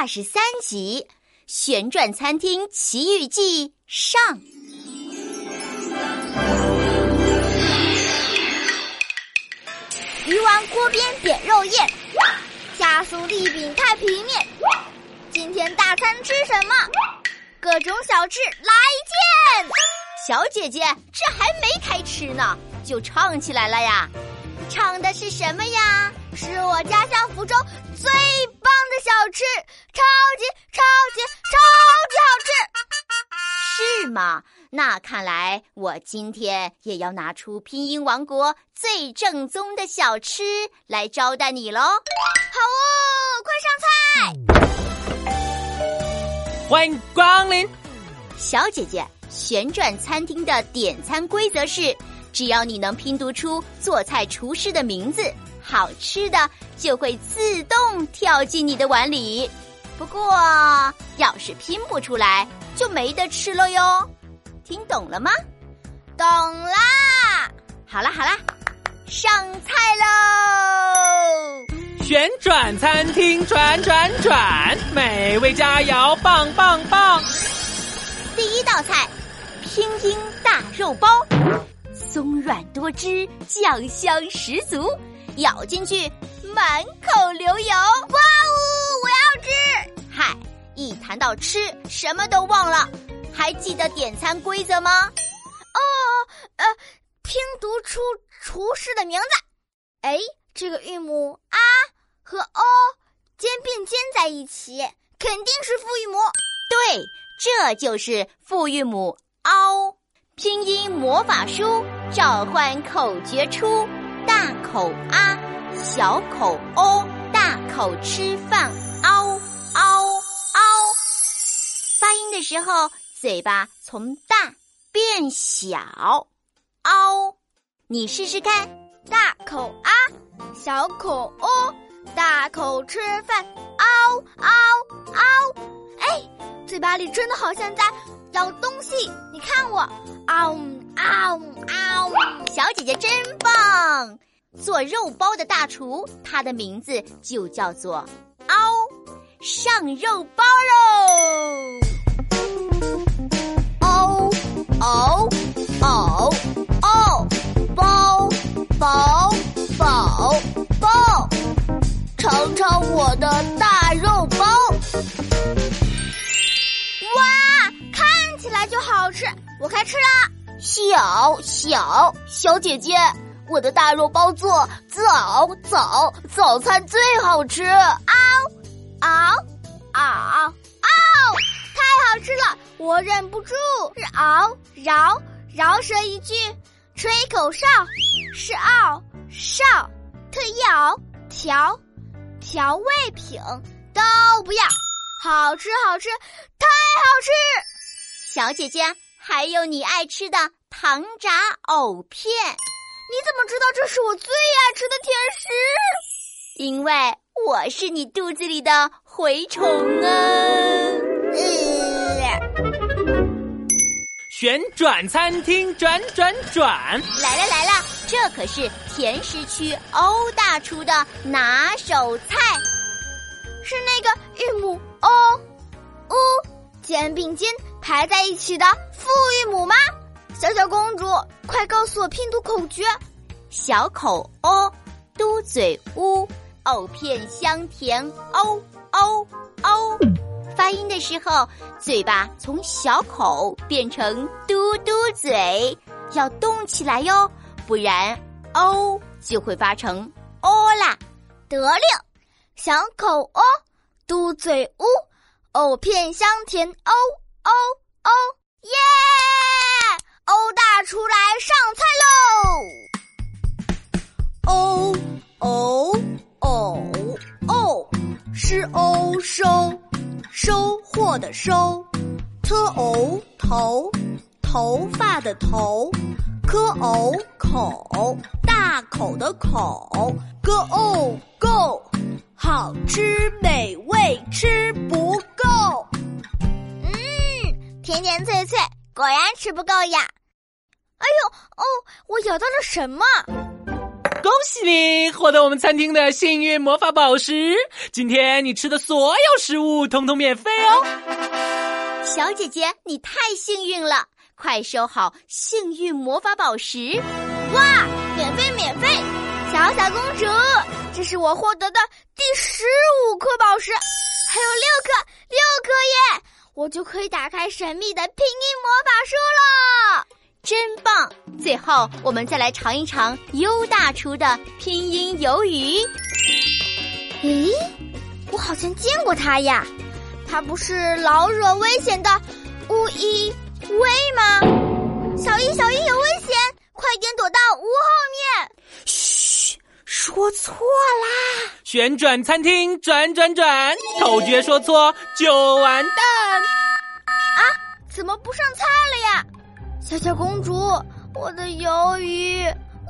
二十三集《旋转餐厅奇遇记》上。鱼丸锅边点肉宴，加酥利饼太平面。今天大餐吃什么？各种小吃来见！小姐姐，这还没开吃呢，就唱起来了呀？唱的是什么呀？是我家乡福州最棒的小吃，超级超级超级好吃！是吗？那看来我今天也要拿出拼音王国最正宗的小吃来招待你喽！好哦，快上菜！欢迎光临，小姐姐。旋转餐厅的点餐规则是：只要你能拼读出做菜厨师的名字，好吃的就会自动跳进你的碗里。不过，要是拼不出来，就没得吃了哟。听懂了吗？懂啦！好啦好啦，上菜喽！旋转餐厅转转转，美味佳肴棒棒棒。第一道菜。拼音大肉包，松软多汁，酱香十足，咬进去满口流油。哇哦，我要吃！嗨，一谈到吃，什么都忘了。还记得点餐规则吗？哦，呃，拼读出厨师的名字。哎，这个韵母啊和 o 肩并肩在一起，肯定是复韵母。对，这就是复韵母。嗷！拼音魔法书召唤口诀出：大口啊，小口哦，大口吃饭。嗷嗷嗷！发音的时候，嘴巴从大变小。嗷！你试试看：大口啊，小口哦，大口吃饭。嗷嗷嗷！哎，嘴巴里真的好像在。咬东西，你看我，嗷嗷嗷！小姐姐真棒，做肉包的大厨，他的名字就叫做嗷，上肉包喽！嗷嗷嗷嗷，包包包包，尝尝我的我开吃啦。小小小姐姐，我的大肉包做早早早餐最好吃。嗷嗷嗷嗷，太好吃了，我忍不住。是嗷饶饶舌一句，吹口哨是嗷哨，特咬调调味品都不要，好吃好吃，太好吃。小姐姐，还有你爱吃的糖炸藕片，你怎么知道这是我最爱吃的甜食？因为我是你肚子里的蛔虫啊！旋转餐厅转转转，来了来了，这可是甜食区欧大厨的拿手菜，是那个韵母 o u 肩并肩。排在一起的复韵母吗？小小公主，快告诉我拼读口诀：小口 o，嘟嘴 u，藕片香甜 o o o。发音的时候，嘴巴从小口变成嘟嘟嘴，要动起来哟，不然 o 就会发成 o 啦。得令，小口 o，嘟嘴 u，藕片香甜 o。哦哦耶！欧大厨来上菜喽！哦哦哦哦，是欧收收获的收，，t 欧头头发的头，，k 欧口大口的口，个欧够好吃美味吃不够。甜甜脆脆，果然吃不够呀！哎呦哦，我咬到了什么？恭喜你获得我们餐厅的幸运魔法宝石！今天你吃的所有食物通通免费哦。小姐姐，你太幸运了，快收好幸运魔法宝石！哇，免费免费！小小公主，这是我获得的第十五颗宝石，还有六颗，六颗耶！我就可以打开神秘的拼音魔法书了，真棒！最后，我们再来尝一尝优大厨的拼音鱿鱼。咦，我好像见过他呀，他不是老惹危险的乌一威吗？小一，小一有危险，快点躲到屋后面！嘘，说错啦！旋转餐厅转转转，口诀说错就完蛋！啊，怎么不上菜了呀？小小公主，我的鱿鱼，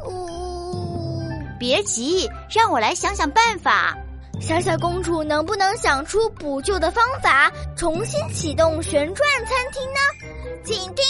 呜！别急，让我来想想办法。小小公主能不能想出补救的方法，重新启动旋转餐厅呢？请听。